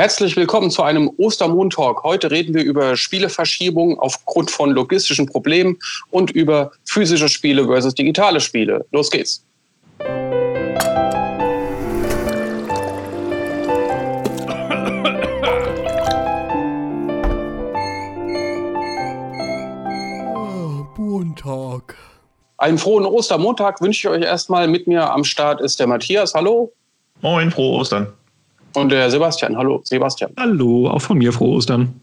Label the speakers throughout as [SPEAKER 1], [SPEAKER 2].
[SPEAKER 1] Herzlich willkommen zu einem Ostermontag. Heute reden wir über Spieleverschiebung aufgrund von logistischen Problemen und über physische Spiele versus digitale Spiele. Los geht's. Montag. Einen frohen Ostermontag wünsche ich euch erstmal. Mit mir am Start ist der Matthias. Hallo.
[SPEAKER 2] Moin, frohe Ostern.
[SPEAKER 1] Und der Sebastian. Hallo, Sebastian.
[SPEAKER 3] Hallo, auch von mir frohe Ostern.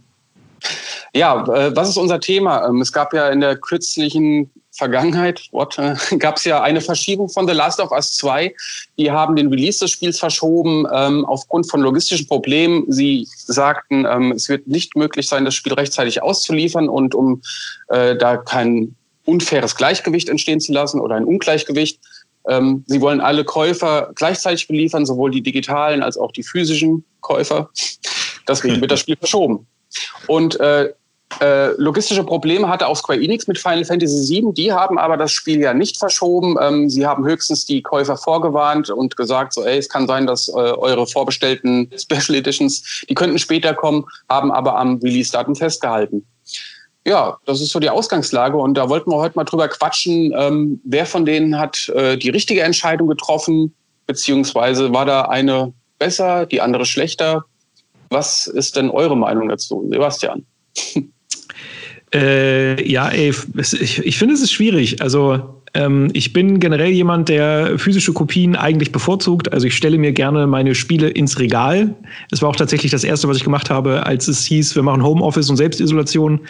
[SPEAKER 1] Ja, äh, was ist unser Thema? Ähm, es gab ja in der kürzlichen Vergangenheit, what, äh, gab es ja eine Verschiebung von The Last of Us 2. Die haben den Release des Spiels verschoben ähm, aufgrund von logistischen Problemen. Sie sagten, ähm, es wird nicht möglich sein, das Spiel rechtzeitig auszuliefern und um äh, da kein unfaires Gleichgewicht entstehen zu lassen oder ein Ungleichgewicht, ähm, sie wollen alle Käufer gleichzeitig beliefern, sowohl die digitalen als auch die physischen Käufer. Deswegen wird das Spiel verschoben. Und äh, äh, logistische Probleme hatte auch Square Enix mit Final Fantasy VII. Die haben aber das Spiel ja nicht verschoben. Ähm, sie haben höchstens die Käufer vorgewarnt und gesagt, so, ey, es kann sein, dass äh, eure vorbestellten Special Editions, die könnten später kommen, haben aber am Release-Datum festgehalten ja, das ist so die Ausgangslage und da wollten wir heute mal drüber quatschen, ähm, wer von denen hat äh, die richtige Entscheidung getroffen, beziehungsweise war da eine besser, die andere schlechter. Was ist denn eure Meinung dazu, Sebastian?
[SPEAKER 3] Äh, ja, ey, ich, ich finde, es ist schwierig. Also ähm, ich bin generell jemand, der physische Kopien eigentlich bevorzugt. Also ich stelle mir gerne meine Spiele ins Regal. Es war auch tatsächlich das erste, was ich gemacht habe, als es hieß, wir machen Homeoffice und Selbstisolation.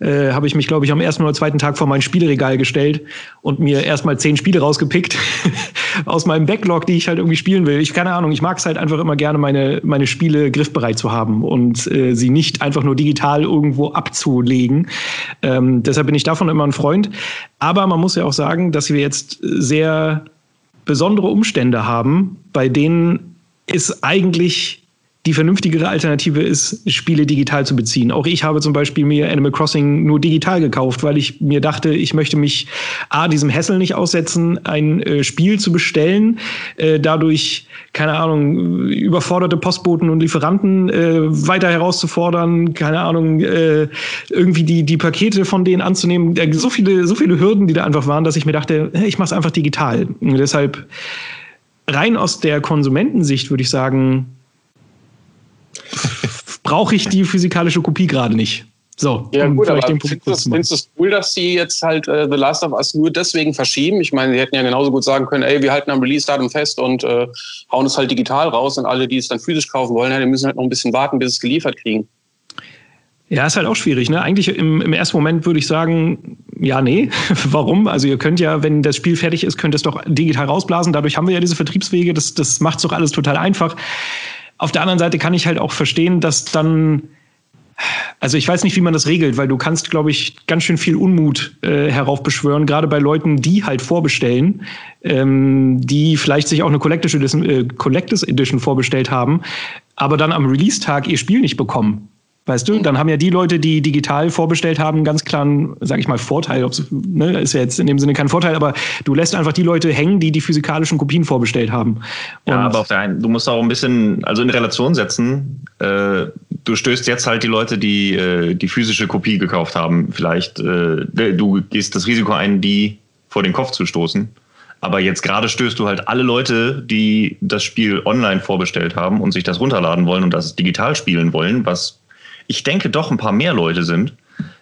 [SPEAKER 3] Äh, habe ich mich, glaube ich, am ersten oder zweiten Tag vor mein Spielregal gestellt und mir erstmal zehn Spiele rausgepickt aus meinem Backlog, die ich halt irgendwie spielen will. Ich keine Ahnung, ich mag es halt einfach immer gerne, meine, meine Spiele griffbereit zu haben und äh, sie nicht einfach nur digital irgendwo abzulegen. Ähm, deshalb bin ich davon immer ein Freund. Aber man muss ja auch sagen, dass wir jetzt sehr besondere Umstände haben, bei denen es eigentlich die vernünftigere Alternative ist, Spiele digital zu beziehen. Auch ich habe zum Beispiel mir Animal Crossing nur digital gekauft, weil ich mir dachte, ich möchte mich A, diesem Hassel nicht aussetzen, ein äh, Spiel zu bestellen, äh, dadurch, keine Ahnung, überforderte Postboten und Lieferanten äh, weiter herauszufordern, keine Ahnung, äh, irgendwie die, die Pakete von denen anzunehmen. So viele, so viele Hürden, die da einfach waren, dass ich mir dachte, ich mache es einfach digital. Und deshalb rein aus der Konsumentensicht würde ich sagen, brauche ich die physikalische Kopie gerade nicht. So,
[SPEAKER 1] ja, um gut, aber findest du es cool, dass sie jetzt halt äh, The Last of Us nur deswegen verschieben? Ich meine, sie hätten ja genauso gut sagen können, ey, wir halten am Release-Datum fest und äh, hauen es halt digital raus und alle, die es dann physisch kaufen wollen, ja, die müssen halt noch ein bisschen warten, bis es geliefert kriegen.
[SPEAKER 3] Ja, ist halt auch schwierig. Ne? Eigentlich im, im ersten Moment würde ich sagen, ja, nee. Warum? Also ihr könnt ja, wenn das Spiel fertig ist, könnt ihr es doch digital rausblasen. Dadurch haben wir ja diese Vertriebswege. Das, das macht es doch alles total einfach. Auf der anderen Seite kann ich halt auch verstehen, dass dann also ich weiß nicht, wie man das regelt, weil du kannst, glaube ich, ganz schön viel Unmut äh, heraufbeschwören, gerade bei Leuten, die halt vorbestellen, ähm, die vielleicht sich auch eine Collectors Edition, äh, Collectors Edition vorbestellt haben, aber dann am Release-Tag ihr Spiel nicht bekommen. Weißt du, dann haben ja die Leute, die digital vorbestellt haben, ganz klaren, sag ich mal, Vorteil. Ne, ist ja jetzt in dem Sinne kein Vorteil, aber du lässt einfach die Leute hängen, die die physikalischen Kopien vorbestellt haben.
[SPEAKER 2] Und ja, aber auf der einen, du musst auch ein bisschen, also in Relation setzen. Äh, du stößt jetzt halt die Leute, die äh, die physische Kopie gekauft haben. Vielleicht, äh, du gehst das Risiko ein, die vor den Kopf zu stoßen. Aber jetzt gerade stößt du halt alle Leute, die das Spiel online vorbestellt haben und sich das runterladen wollen und das digital spielen wollen, was ich denke doch ein paar mehr Leute sind,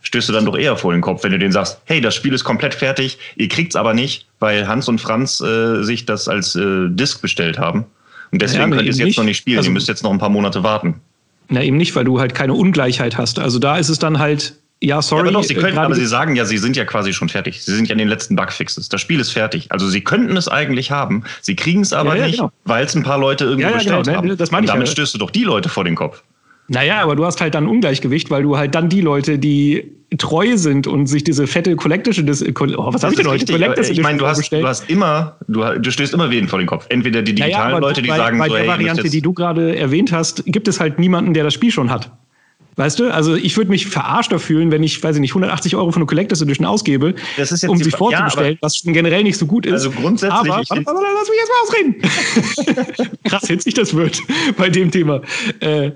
[SPEAKER 2] stößt du dann doch eher vor den Kopf, wenn du denen sagst, hey, das Spiel ist komplett fertig, ihr kriegt's aber nicht, weil Hans und Franz äh, sich das als äh, Disc bestellt haben. Und deswegen ja, könnt ihr es jetzt nicht. noch nicht spielen. Also, ihr müsst jetzt noch ein paar Monate warten.
[SPEAKER 3] Na, eben nicht, weil du halt keine Ungleichheit hast. Also da ist es dann halt, ja, sorry. Ja,
[SPEAKER 2] aber, doch, sie können, aber sie sagen ja, sie sind ja quasi schon fertig. Sie sind ja in den letzten Bugfixes. Das Spiel ist fertig. Also sie könnten es eigentlich haben. Sie kriegen es aber ja, nicht, genau. weil es ein paar Leute irgendwie bestellt genau. haben. Das meine Und damit stößt du doch die Leute vor den Kopf.
[SPEAKER 3] Naja, aber du hast halt dann Ungleichgewicht, weil du halt dann die Leute, die treu sind und sich diese fette Collectische,
[SPEAKER 2] oh, was habe ich denn heute? Collectors ich meine, du hast, du hast immer, du, du stößt immer wen vor den Kopf. Entweder die digitalen naja, Leute, die
[SPEAKER 3] bei,
[SPEAKER 2] sagen,
[SPEAKER 3] bei so, der hey, Variante, die du gerade erwähnt hast, gibt es halt niemanden, der das Spiel schon hat. Weißt du? Also ich würde mich verarschter fühlen, wenn ich, weiß ich nicht, 180 Euro für eine Collectors Edition ausgebe, um sie vorzubestellen, ja, was generell nicht so gut ist.
[SPEAKER 2] Also grundsätzlich. Aber,
[SPEAKER 3] warte, warte, lass mich jetzt mal ausreden. Krass hitzig das wird bei dem Thema. Äh,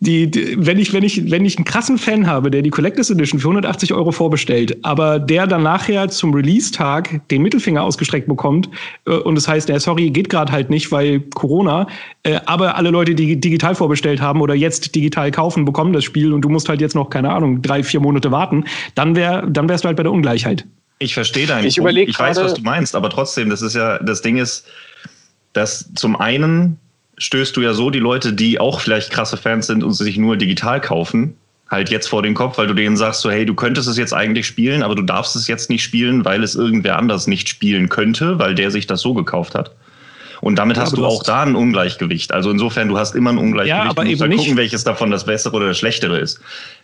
[SPEAKER 3] die, die, wenn, ich, wenn, ich, wenn ich einen krassen Fan habe, der die Collectors Edition für 180 Euro vorbestellt, aber der dann nachher zum Release-Tag den Mittelfinger ausgestreckt bekommt äh, und es das heißt, äh, sorry, geht gerade halt nicht, weil Corona, äh, aber alle Leute, die digital vorbestellt haben oder jetzt digital kaufen, bekommen das Spiel und du musst halt jetzt noch, keine Ahnung, drei, vier Monate warten, dann, wär, dann wärst du halt bei der Ungleichheit.
[SPEAKER 2] Ich verstehe deinen
[SPEAKER 1] ich.
[SPEAKER 2] Ich weiß, was du meinst, aber trotzdem, das ist ja, das Ding ist, dass zum einen stößt du ja so die Leute, die auch vielleicht krasse Fans sind und sich nur digital kaufen, halt jetzt vor den Kopf, weil du denen sagst so, hey, du könntest es jetzt eigentlich spielen, aber du darfst es jetzt nicht spielen, weil es irgendwer anders nicht spielen könnte, weil der sich das so gekauft hat. Und damit ja, hast du auch da ein Ungleichgewicht. Also insofern, du hast immer ein Ungleichgewicht. Ja,
[SPEAKER 3] aber
[SPEAKER 2] du
[SPEAKER 3] musst eben
[SPEAKER 2] gucken, welches davon das bessere oder das schlechtere ist.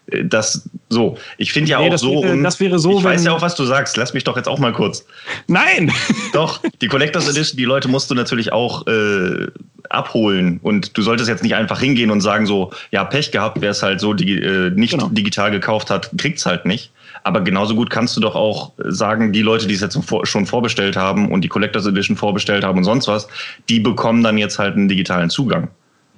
[SPEAKER 2] Äh, das so. Ich finde ja nee, auch so.
[SPEAKER 3] Wäre, das wäre so.
[SPEAKER 2] Ich weiß ja auch, was du sagst. Lass mich doch jetzt auch mal kurz.
[SPEAKER 3] Nein.
[SPEAKER 2] Doch. Die Collectors Edition, die Leute musst du natürlich auch äh, abholen. Und du solltest jetzt nicht einfach hingehen und sagen so, ja, Pech gehabt, wer es halt so digi äh, nicht genau. digital gekauft hat, kriegt es halt nicht. Aber genauso gut kannst du doch auch sagen, die Leute, die es jetzt schon vorbestellt haben und die Collectors Edition vorbestellt haben und sonst was, die bekommen dann jetzt halt einen digitalen Zugang.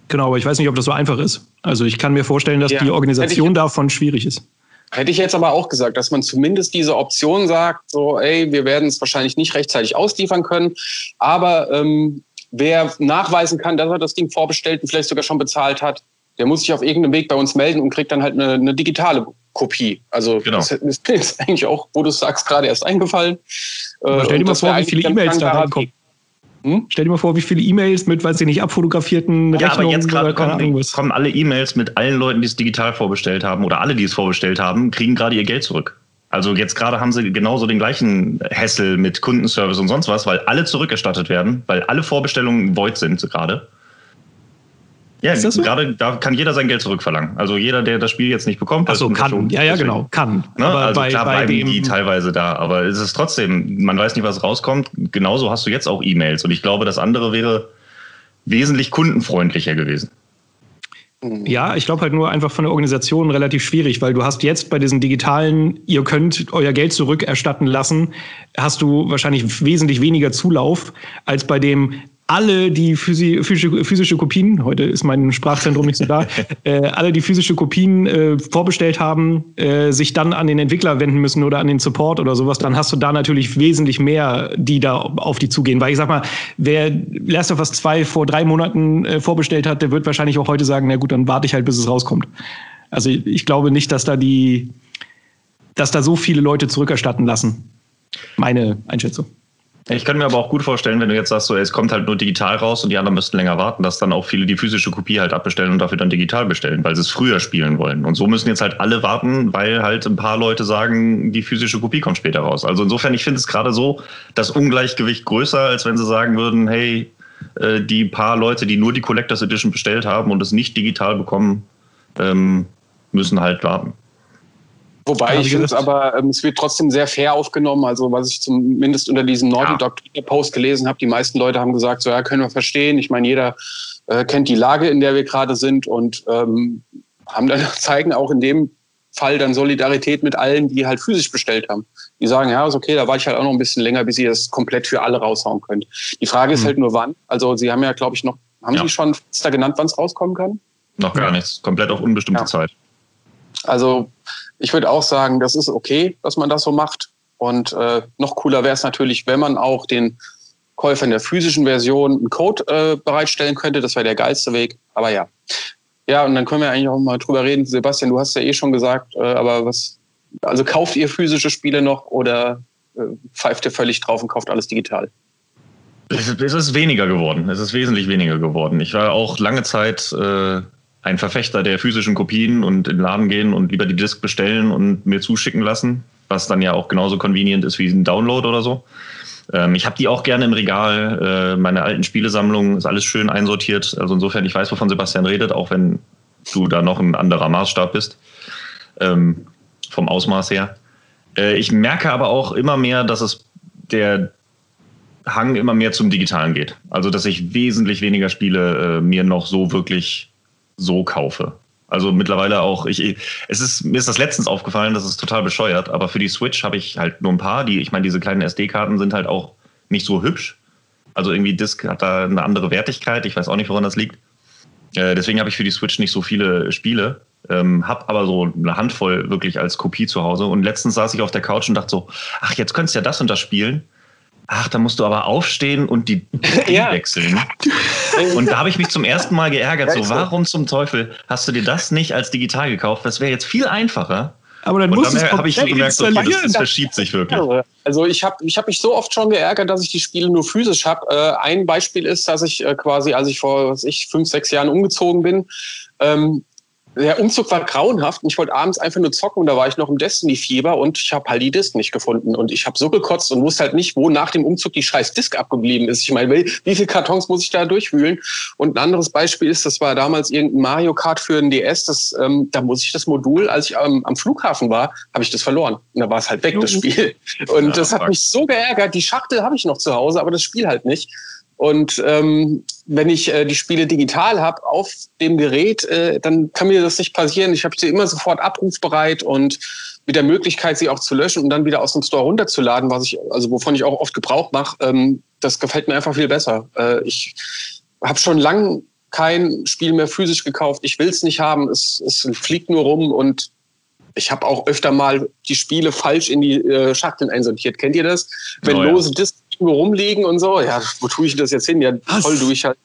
[SPEAKER 3] Genau, aber ich weiß nicht, ob das so einfach ist. Also ich kann mir vorstellen, dass ja. die Organisation davon schwierig ist.
[SPEAKER 1] Hätte ich jetzt aber auch gesagt, dass man zumindest diese Option sagt, so, ey, wir werden es wahrscheinlich nicht rechtzeitig ausliefern können, aber ähm, wer nachweisen kann, dass er das Ding vorbestellt und vielleicht sogar schon bezahlt hat, der muss sich auf irgendeinem Weg bei uns melden und kriegt dann halt eine, eine digitale Kopie. Also genau. das ist mir eigentlich auch, wo du sagst, gerade erst eingefallen.
[SPEAKER 3] Aber stell dir mal vor, wie viele E-Mails da reinkommen. Hm? Stell dir mal vor, wie viele E-Mails mit, weiß ich nicht, abfotografierten
[SPEAKER 2] ja, Rechnungen aber jetzt gerade kommen, kommen alle E-Mails mit allen Leuten, die es digital vorbestellt haben oder alle, die es vorbestellt haben, kriegen gerade ihr Geld zurück. Also jetzt gerade haben sie genauso den gleichen Hassel mit Kundenservice und sonst was, weil alle zurückerstattet werden, weil alle Vorbestellungen void sind gerade. Ja, so? gerade da kann jeder sein Geld zurückverlangen. Also jeder, der das Spiel jetzt nicht bekommt.
[SPEAKER 3] Also kann, schon, ja, ja, deswegen, genau, kann.
[SPEAKER 2] Ne? also bei, klar bei bleiben die teilweise da, aber es ist trotzdem, man weiß nicht, was rauskommt. Genauso hast du jetzt auch E-Mails und ich glaube, das andere wäre wesentlich kundenfreundlicher gewesen.
[SPEAKER 3] Ja, ich glaube halt nur einfach von der Organisation relativ schwierig, weil du hast jetzt bei diesen digitalen, ihr könnt euer Geld zurückerstatten lassen, hast du wahrscheinlich wesentlich weniger Zulauf als bei dem, alle, die physische, physische Kopien, heute ist mein Sprachzentrum nicht so da, äh, alle, die physische Kopien äh, vorbestellt haben, äh, sich dann an den Entwickler wenden müssen oder an den Support oder sowas, dann hast du da natürlich wesentlich mehr, die da auf die zugehen. Weil ich sag mal, wer Last of Us 2 vor drei Monaten äh, vorbestellt hat, der wird wahrscheinlich auch heute sagen, na gut, dann warte ich halt, bis es rauskommt. Also ich glaube nicht, dass da die, dass da so viele Leute zurückerstatten lassen. Meine Einschätzung.
[SPEAKER 2] Ich könnte mir aber auch gut vorstellen, wenn du jetzt sagst, so, es kommt halt nur digital raus und die anderen müssten länger warten, dass dann auch viele die physische Kopie halt abbestellen und dafür dann digital bestellen, weil sie es früher spielen wollen. Und so müssen jetzt halt alle warten, weil halt ein paar Leute sagen, die physische Kopie kommt später raus. Also insofern, ich finde es gerade so, das Ungleichgewicht größer, als wenn sie sagen würden, hey, äh, die paar Leute, die nur die Collectors Edition bestellt haben und es nicht digital bekommen, ähm, müssen halt warten.
[SPEAKER 1] Wobei ich finde es aber, ähm, es wird trotzdem sehr fair aufgenommen. Also was ich zumindest unter diesem Naughty ja. Dog Post gelesen habe, die meisten Leute haben gesagt, so ja, können wir verstehen. Ich meine, jeder äh, kennt die Lage, in der wir gerade sind und ähm, haben dann zeigen auch in dem Fall dann Solidarität mit allen, die halt physisch bestellt haben. Die sagen, ja, ist okay, da war ich halt auch noch ein bisschen länger, bis ihr das komplett für alle raushauen könnt. Die Frage ist mhm. halt nur wann. Also Sie haben ja, glaube ich, noch, haben ja. Sie schon da genannt, wann es rauskommen kann?
[SPEAKER 2] Noch gar nichts. Komplett auf unbestimmte ja. Zeit.
[SPEAKER 1] Also ich würde auch sagen, das ist okay, dass man das so macht. Und äh, noch cooler wäre es natürlich, wenn man auch den Käufern der physischen Version einen Code äh, bereitstellen könnte. Das wäre der geilste Weg. Aber ja. Ja, und dann können wir eigentlich auch mal drüber reden. Sebastian, du hast ja eh schon gesagt, äh, aber was, also kauft ihr physische Spiele noch oder äh, pfeift ihr völlig drauf und kauft alles digital?
[SPEAKER 2] Es ist weniger geworden. Es ist wesentlich weniger geworden. Ich war auch lange Zeit äh, ein Verfechter der physischen Kopien und in den Laden gehen und lieber die Disc bestellen und mir zuschicken lassen, was dann ja auch genauso convenient ist wie ein Download oder so. Ähm, ich habe die auch gerne im Regal. Äh, meine alten Spielesammlung ist alles schön einsortiert. Also insofern, ich weiß, wovon Sebastian redet, auch wenn du da noch ein anderer Maßstab bist. Ähm, vom Ausmaß her. Äh, ich merke aber auch immer mehr, dass es der Hang immer mehr zum Digitalen geht. Also, dass ich wesentlich weniger Spiele äh, mir noch so wirklich so kaufe. Also mittlerweile auch, ich, es ist, mir ist das letztens aufgefallen, das ist total bescheuert, aber für die Switch habe ich halt nur ein paar, die, ich meine, diese kleinen SD-Karten sind halt auch nicht so hübsch. Also irgendwie Disk hat da eine andere Wertigkeit, ich weiß auch nicht, woran das liegt. Äh, deswegen habe ich für die Switch nicht so viele Spiele, ähm, habe aber so eine Handvoll wirklich als Kopie zu Hause. Und letztens saß ich auf der Couch und dachte so, ach, jetzt könntest du ja das und das spielen. Ach, da musst du aber aufstehen und die ja. wechseln. Und da habe ich mich zum ersten Mal geärgert. So, warum zum Teufel hast du dir das nicht als digital gekauft? Das wäre jetzt viel einfacher.
[SPEAKER 3] Aber dann musst
[SPEAKER 2] dann habe ich gemerkt, okay, das, das, verschiebt sich wirklich.
[SPEAKER 1] Also ich habe ich hab mich so oft schon geärgert, dass ich die Spiele nur physisch habe. Äh, ein Beispiel ist, dass ich äh, quasi, als ich vor was ich, fünf, sechs Jahren umgezogen bin, ähm, der Umzug war grauenhaft und ich wollte abends einfach nur zocken und da war ich noch im Destiny-Fieber und ich habe halt die Disk nicht gefunden und ich habe so gekotzt und wusste halt nicht, wo nach dem Umzug die scheiß Disk abgeblieben ist. Ich meine, wie viele Kartons muss ich da durchwühlen? Und ein anderes Beispiel ist, das war damals irgendein Mario Kart für ein DS, das, ähm, da muss ich das Modul, als ich ähm, am Flughafen war, habe ich das verloren und da war es halt weg, das Spiel. Und ja, das hat mich so geärgert. Die Schachtel habe ich noch zu Hause, aber das Spiel halt nicht. Und ähm, wenn ich äh, die Spiele digital habe auf dem Gerät, äh, dann kann mir das nicht passieren. Ich habe sie immer sofort abrufbereit und mit der Möglichkeit, sie auch zu löschen und dann wieder aus dem Store runterzuladen, was ich, also wovon ich auch oft Gebrauch mache, ähm, das gefällt mir einfach viel besser. Äh, ich habe schon lang kein Spiel mehr physisch gekauft. Ich will es nicht haben. Es, es fliegt nur rum und ich habe auch öfter mal die Spiele falsch in die äh, Schachteln einsortiert. Kennt ihr das? Wenn oh, ja. lose Discs irgendwo rumliegen und so. Ja, wo tue ich das jetzt hin? Ja, voll durch halt.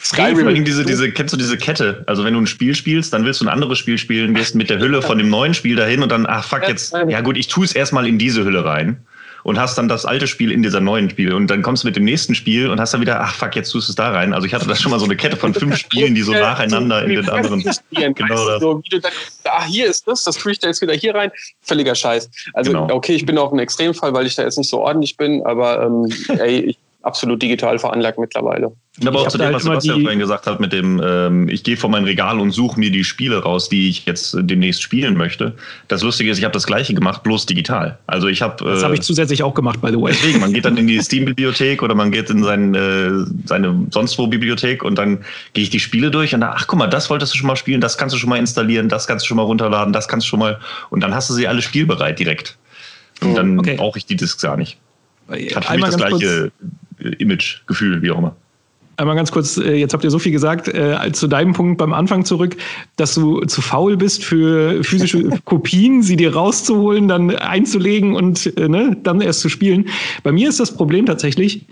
[SPEAKER 2] Skyrim. Diese, diese, kennst du diese Kette? Also wenn du ein Spiel spielst, dann willst du ein anderes Spiel spielen, gehst mit der Hülle von dem neuen Spiel dahin und dann, ach fuck, jetzt, ja gut, ich tue es erstmal in diese Hülle rein und hast dann das alte Spiel in dieser neuen Spiel und dann kommst du mit dem nächsten Spiel und hast dann wieder, ach fuck, jetzt tust du es da rein. Also ich hatte da schon mal so eine Kette von fünf Spielen, die so nacheinander in den anderen.
[SPEAKER 1] Genau das. So, dann, ah, hier ist das, das tue ich da jetzt wieder hier rein. Völliger Scheiß. Also genau. okay, ich bin auch ein Extremfall, weil ich da jetzt nicht so ordentlich bin, aber ähm, ey, ich absolut digital veranlagt mittlerweile.
[SPEAKER 2] Aber auch zu dem, halt was Sebastian vorhin gesagt hat, mit dem, ähm, ich gehe vor mein Regal und suche mir die Spiele raus, die ich jetzt demnächst spielen möchte. Das Lustige ist, ich habe das gleiche gemacht, bloß digital. Also ich habe.
[SPEAKER 3] Das habe ich äh, zusätzlich auch gemacht, by the way.
[SPEAKER 2] Deswegen, man geht dann in die Steam-Bibliothek oder man geht in sein, äh, seine sonst wo Bibliothek und dann gehe ich die Spiele durch und da, ach guck mal, das wolltest du schon mal spielen, das kannst du schon mal installieren, das kannst du schon mal runterladen, das kannst du schon mal. Und dann hast du sie alle spielbereit direkt. Und oh, dann okay. brauche ich die Discs gar nicht. Hat für mich das gleiche Image, Gefühl, wie auch immer.
[SPEAKER 3] Einmal ganz kurz, äh, jetzt habt ihr so viel gesagt, äh, zu deinem Punkt beim Anfang zurück, dass du zu faul bist für physische Kopien, sie dir rauszuholen, dann einzulegen und äh, ne, dann erst zu spielen. Bei mir ist das Problem tatsächlich,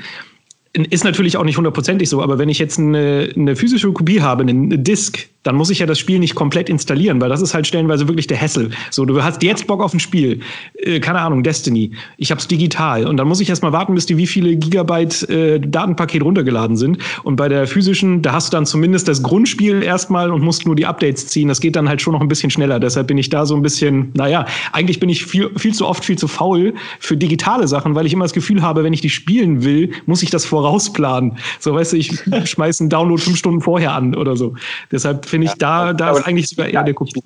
[SPEAKER 3] ist natürlich auch nicht hundertprozentig so, aber wenn ich jetzt eine, eine physische Kopie habe, eine Disk, dann muss ich ja das Spiel nicht komplett installieren, weil das ist halt stellenweise wirklich der Hessel. So, du hast jetzt Bock auf ein Spiel, äh, keine Ahnung, Destiny. Ich hab's digital und dann muss ich erstmal warten, bis die wie viele Gigabyte äh, Datenpaket runtergeladen sind. Und bei der physischen, da hast du dann zumindest das Grundspiel erstmal und musst nur die Updates ziehen. Das geht dann halt schon noch ein bisschen schneller. Deshalb bin ich da so ein bisschen, naja, eigentlich bin ich viel, viel zu oft viel zu faul für digitale Sachen, weil ich immer das Gefühl habe, wenn ich die spielen will, muss ich das vorausplanen. So, weißt du, ich schmeiß einen Download fünf Stunden vorher an oder so. Deshalb finde ich, da, da ist eigentlich sogar eher der Kopie.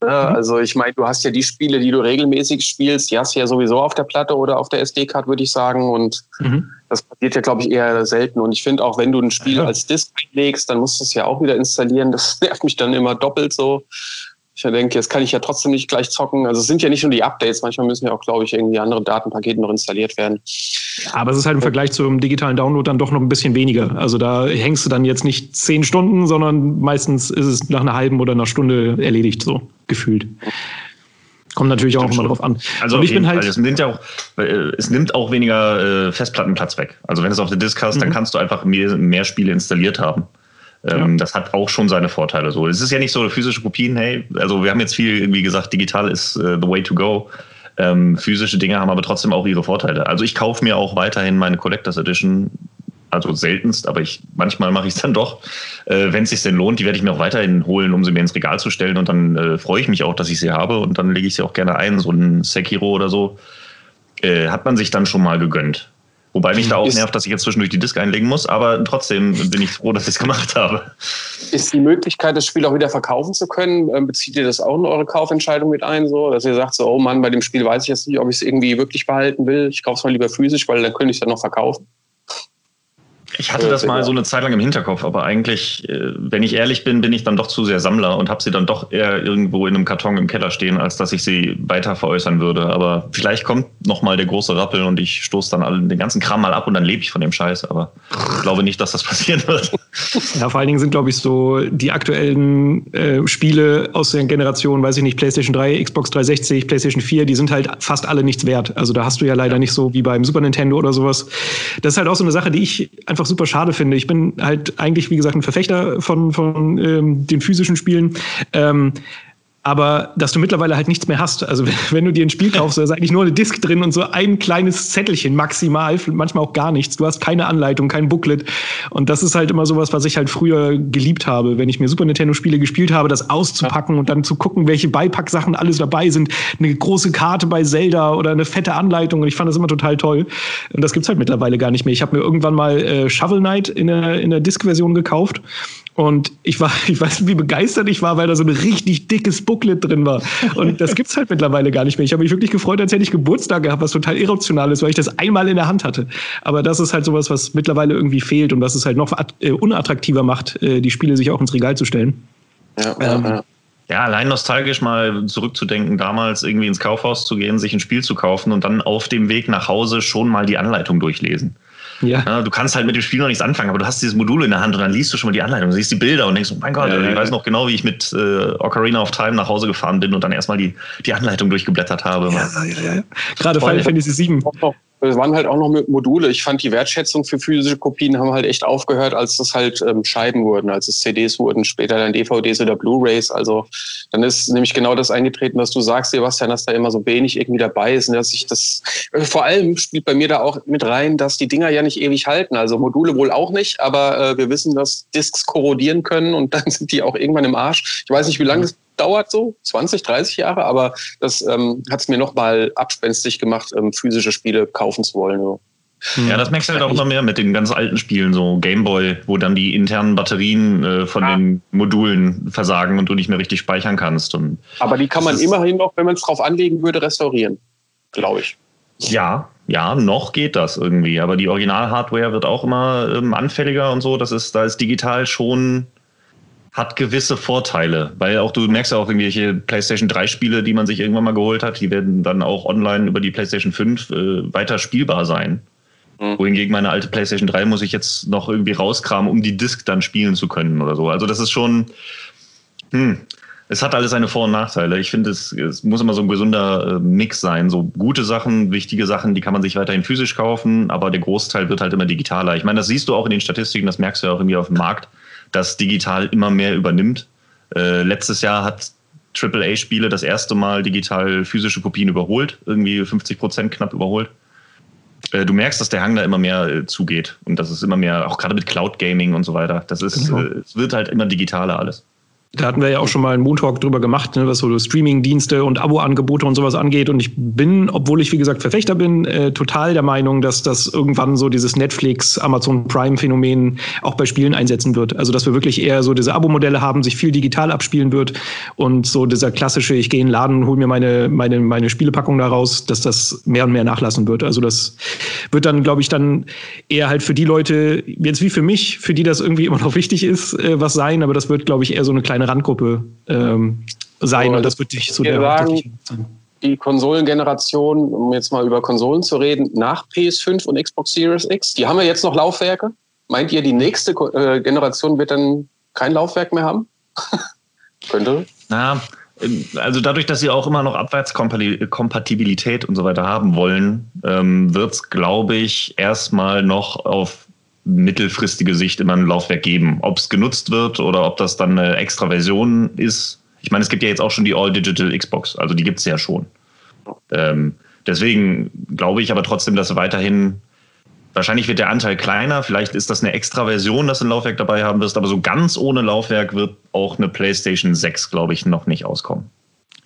[SPEAKER 1] Ja, also ich meine, du hast ja die Spiele, die du regelmäßig spielst, die hast du ja sowieso auf der Platte oder auf der SD-Card, würde ich sagen. Und mhm. das passiert ja, glaube ich, eher selten. Und ich finde auch, wenn du ein Spiel ja. als Disk einlegst, dann musst du es ja auch wieder installieren. Das nervt mich dann immer doppelt so ich denke, jetzt kann ich ja trotzdem nicht gleich zocken. Also es sind ja nicht nur die Updates, manchmal müssen ja auch, glaube ich, irgendwie andere Datenpakete noch installiert werden.
[SPEAKER 3] aber es ist halt im Vergleich zum digitalen Download dann doch noch ein bisschen weniger. Also da hängst du dann jetzt nicht zehn Stunden, sondern meistens ist es nach einer halben oder einer Stunde erledigt, so gefühlt. Kommt natürlich auch immer drauf an.
[SPEAKER 2] Also ich bin halt. Es nimmt ja auch, äh, es nimmt auch weniger äh, Festplattenplatz weg. Also wenn du es auf der Disk hast, mhm. dann kannst du einfach mehr, mehr Spiele installiert haben. Ähm, ja. Das hat auch schon seine Vorteile. So, es ist ja nicht so physische Kopien. Hey, also wir haben jetzt viel irgendwie gesagt, digital ist uh, the way to go. Ähm, physische Dinge haben aber trotzdem auch ihre Vorteile. Also ich kaufe mir auch weiterhin meine Collectors Edition, also seltenst, aber ich manchmal mache ich es dann doch, äh, wenn es sich denn lohnt. Die werde ich mir auch weiterhin holen, um sie mir ins Regal zu stellen. Und dann äh, freue ich mich auch, dass ich sie habe und dann lege ich sie auch gerne ein. So ein Sekiro oder so äh, hat man sich dann schon mal gegönnt. Wobei mich da auch ist, nervt, dass ich jetzt zwischendurch die Disk einlegen muss, aber trotzdem bin ich froh, dass ich es gemacht habe.
[SPEAKER 1] Ist die Möglichkeit, das Spiel auch wieder verkaufen zu können, ähm, bezieht ihr das auch in eure Kaufentscheidung mit ein, so, dass ihr sagt, so, oh Mann, bei dem Spiel weiß ich jetzt nicht, ob ich es irgendwie wirklich behalten will. Ich kaufe es mal lieber physisch, weil dann könnte ich es dann noch verkaufen.
[SPEAKER 2] Ich hatte das mal so eine Zeit lang im Hinterkopf, aber eigentlich, äh, wenn ich ehrlich bin, bin ich dann doch zu sehr Sammler und habe sie dann doch eher irgendwo in einem Karton im Keller stehen, als dass ich sie weiter veräußern würde. Aber vielleicht kommt noch mal der große Rappel und ich stoße dann den ganzen Kram mal ab und dann lebe ich von dem Scheiß. Aber ich glaube nicht, dass das passieren wird.
[SPEAKER 3] Ja, vor allen Dingen sind, glaube ich, so die aktuellen äh, Spiele aus der Generation, weiß ich nicht, PlayStation 3, Xbox 360, PlayStation 4, die sind halt fast alle nichts wert. Also da hast du ja leider nicht so wie beim Super Nintendo oder sowas. Das ist halt auch so eine Sache, die ich einfach super schade finde. Ich bin halt eigentlich, wie gesagt, ein Verfechter von, von ähm, den physischen Spielen. Ähm, aber dass du mittlerweile halt nichts mehr hast. Also wenn du dir ein Spiel kaufst, da ist eigentlich nur eine Disk drin und so ein kleines Zettelchen maximal, manchmal auch gar nichts. Du hast keine Anleitung, kein Booklet. Und das ist halt immer sowas, was ich halt früher geliebt habe, wenn ich mir Super Nintendo-Spiele gespielt habe, das auszupacken und dann zu gucken, welche Beipacksachen alles dabei sind. Eine große Karte bei Zelda oder eine fette Anleitung. Und ich fand das immer total toll. Und das gibt's halt mittlerweile gar nicht mehr. Ich habe mir irgendwann mal äh, Shovel Knight in der, in der Disk-Version gekauft und ich war, ich weiß nicht, wie begeistert ich war, weil da so ein richtig dickes Booklet drin war. Und das gibt's halt mittlerweile gar nicht mehr. Ich habe mich wirklich gefreut, als hätte ich Geburtstag gehabt, was total irrational ist, weil ich das einmal in der Hand hatte. Aber das ist halt sowas, was mittlerweile irgendwie fehlt und was es halt noch äh, unattraktiver macht, äh, die Spiele sich auch ins Regal zu stellen.
[SPEAKER 2] Ja, ähm, ja. Ja, allein nostalgisch mal zurückzudenken, damals irgendwie ins Kaufhaus zu gehen, sich ein Spiel zu kaufen und dann auf dem Weg nach Hause schon mal die Anleitung durchlesen. Ja. ja. Du kannst halt mit dem Spiel noch nichts anfangen, aber du hast dieses Modul in der Hand und dann liest du schon mal die Anleitung, siehst die Bilder und denkst, oh mein Gott, ja, ich ja, weiß noch genau, wie ich mit äh, Ocarina of Time nach Hause gefahren bin und dann erstmal die, die Anleitung durchgeblättert habe. Ja, ja,
[SPEAKER 3] ja. Gerade Final Fantasy VII.
[SPEAKER 1] Es waren halt auch noch Module. Ich fand die Wertschätzung für physische Kopien haben halt echt aufgehört, als das halt ähm, Scheiben wurden, als es CDs wurden, später dann DVDs oder Blu-rays. Also dann ist nämlich genau das eingetreten, was du sagst, Sebastian, dass da immer so wenig irgendwie dabei ist. Und dass ich das äh, vor allem spielt bei mir da auch mit rein, dass die Dinger ja nicht ewig halten. Also Module wohl auch nicht, aber äh, wir wissen, dass Discs korrodieren können und dann sind die auch irgendwann im Arsch. Ich weiß nicht, wie lange das dauert so, 20, 30 Jahre, aber das ähm, hat es mir nochmal abspenstig gemacht, ähm, physische Spiele kaufen zu wollen. So.
[SPEAKER 2] Ja, das merkst du halt auch immer mehr mit den ganz alten Spielen, so Gameboy, wo dann die internen Batterien äh, von ja. den Modulen versagen und du nicht mehr richtig speichern kannst. Und
[SPEAKER 1] Aber die kann man immerhin noch, wenn man es drauf anlegen würde, restaurieren, glaube ich.
[SPEAKER 2] Ja, ja, noch geht das irgendwie. Aber die Original-Hardware wird auch immer ähm, anfälliger und so. Das ist, da ist digital schon hat gewisse Vorteile, weil auch du merkst ja auch irgendwelche PlayStation 3 Spiele, die man sich irgendwann mal geholt hat, die werden dann auch online über die PlayStation 5 äh, weiter spielbar sein. Mhm. Wohingegen meine alte PlayStation 3 muss ich jetzt noch irgendwie rauskramen, um die Disc dann spielen zu können oder so. Also das ist schon, hm, es hat alles seine Vor- und Nachteile. Ich finde, es, es muss immer so ein gesunder äh, Mix sein. So gute Sachen, wichtige Sachen, die kann man sich weiterhin physisch kaufen, aber der Großteil wird halt immer digitaler. Ich meine, das siehst du auch in den Statistiken, das merkst du ja auch irgendwie auf dem Markt das digital immer mehr übernimmt. Äh, letztes Jahr hat AAA-Spiele das erste Mal digital physische Kopien überholt, irgendwie 50 Prozent knapp überholt. Äh, du merkst, dass der Hang da immer mehr äh, zugeht und das ist immer mehr, auch gerade mit Cloud Gaming und so weiter. Das ist, genau. Äh, es wird halt immer digitaler alles.
[SPEAKER 3] Da hatten wir ja auch schon mal einen Moon Talk drüber gemacht, ne, was so Streaming-Dienste und Abo-Angebote und sowas angeht. Und ich bin, obwohl ich wie gesagt Verfechter bin, äh, total der Meinung, dass das irgendwann so dieses Netflix, Amazon Prime-Phänomen auch bei Spielen einsetzen wird. Also dass wir wirklich eher so diese Abo-Modelle haben, sich viel digital abspielen wird und so dieser klassische, ich gehe in den Laden, hole mir meine, meine, meine Spielepackung daraus, dass das mehr und mehr nachlassen wird. Also das wird dann, glaube ich, dann eher halt für die Leute, jetzt wie für mich, für die das irgendwie immer noch wichtig ist, äh, was sein, aber das wird, glaube ich, eher so eine kleine kleine Randgruppe ähm, sein. und das wird nicht so der
[SPEAKER 1] sagen, Die Konsolengeneration, um jetzt mal über Konsolen zu reden, nach PS5 und Xbox Series X, die haben ja jetzt noch Laufwerke. Meint ihr, die nächste äh, Generation wird dann kein Laufwerk mehr haben? Könnte.
[SPEAKER 2] Na, also dadurch, dass sie auch immer noch Abwärtskompatibilität und so weiter haben wollen, ähm, wird es, glaube ich, erstmal noch auf mittelfristige Sicht immer ein Laufwerk geben. Ob es genutzt wird oder ob das dann eine extra Version ist. Ich meine, es gibt ja jetzt auch schon die All-Digital Xbox, also die gibt es ja schon. Ähm, deswegen glaube ich aber trotzdem, dass weiterhin, wahrscheinlich wird der Anteil kleiner, vielleicht ist das eine extra Version, dass du ein Laufwerk dabei haben wirst, aber so ganz ohne Laufwerk wird auch eine PlayStation 6, glaube ich, noch nicht auskommen.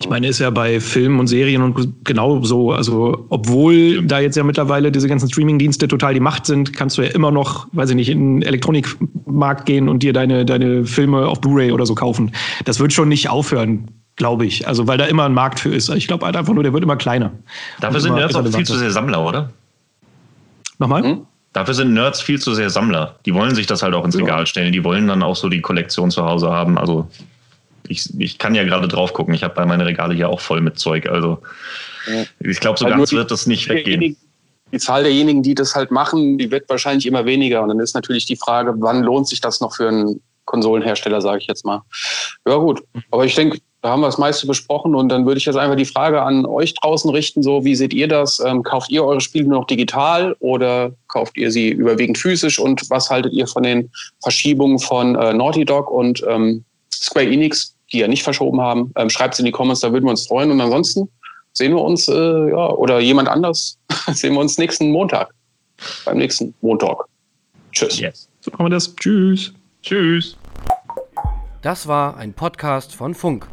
[SPEAKER 3] Ich meine, ist ja bei Filmen und Serien und genau so. Also, obwohl da jetzt ja mittlerweile diese ganzen Streaming-Dienste total die Macht sind, kannst du ja immer noch, weiß ich nicht, in den Elektronikmarkt gehen und dir deine, deine Filme auf Blu-ray oder so kaufen. Das wird schon nicht aufhören, glaube ich. Also, weil da immer ein Markt für ist. Ich glaube halt einfach nur, der wird immer kleiner.
[SPEAKER 2] Dafür sind jetzt auch viel zu sehr Sammler, oder?
[SPEAKER 3] Nochmal? Hm?
[SPEAKER 2] Dafür sind Nerds viel zu sehr Sammler. Die wollen sich das halt auch ins Regal stellen. Die wollen dann auch so die Kollektion zu Hause haben. Also ich, ich kann ja gerade drauf gucken. Ich habe meine Regale hier auch voll mit Zeug. Also ich glaube, so also ganz wird das nicht weggehen.
[SPEAKER 1] Die Zahl derjenigen, die das halt machen, die wird wahrscheinlich immer weniger. Und dann ist natürlich die Frage, wann lohnt sich das noch für einen Konsolenhersteller, sage ich jetzt mal. Ja gut, aber ich denke, da haben wir das meiste besprochen und dann würde ich jetzt einfach die Frage an euch draußen richten, so wie seht ihr das? Ähm, kauft ihr eure Spiele nur noch digital oder kauft ihr sie überwiegend physisch und was haltet ihr von den Verschiebungen von äh, Naughty Dog und ähm, Square Enix, die ja nicht verschoben haben? Ähm, Schreibt es in die Comments, da würden wir uns freuen und ansonsten sehen wir uns, äh, ja, oder jemand anders, sehen wir uns nächsten Montag, beim nächsten Montag. Tschüss.
[SPEAKER 3] Yes. So machen wir das. Tschüss.
[SPEAKER 2] Tschüss.
[SPEAKER 4] Das war ein Podcast von Funk.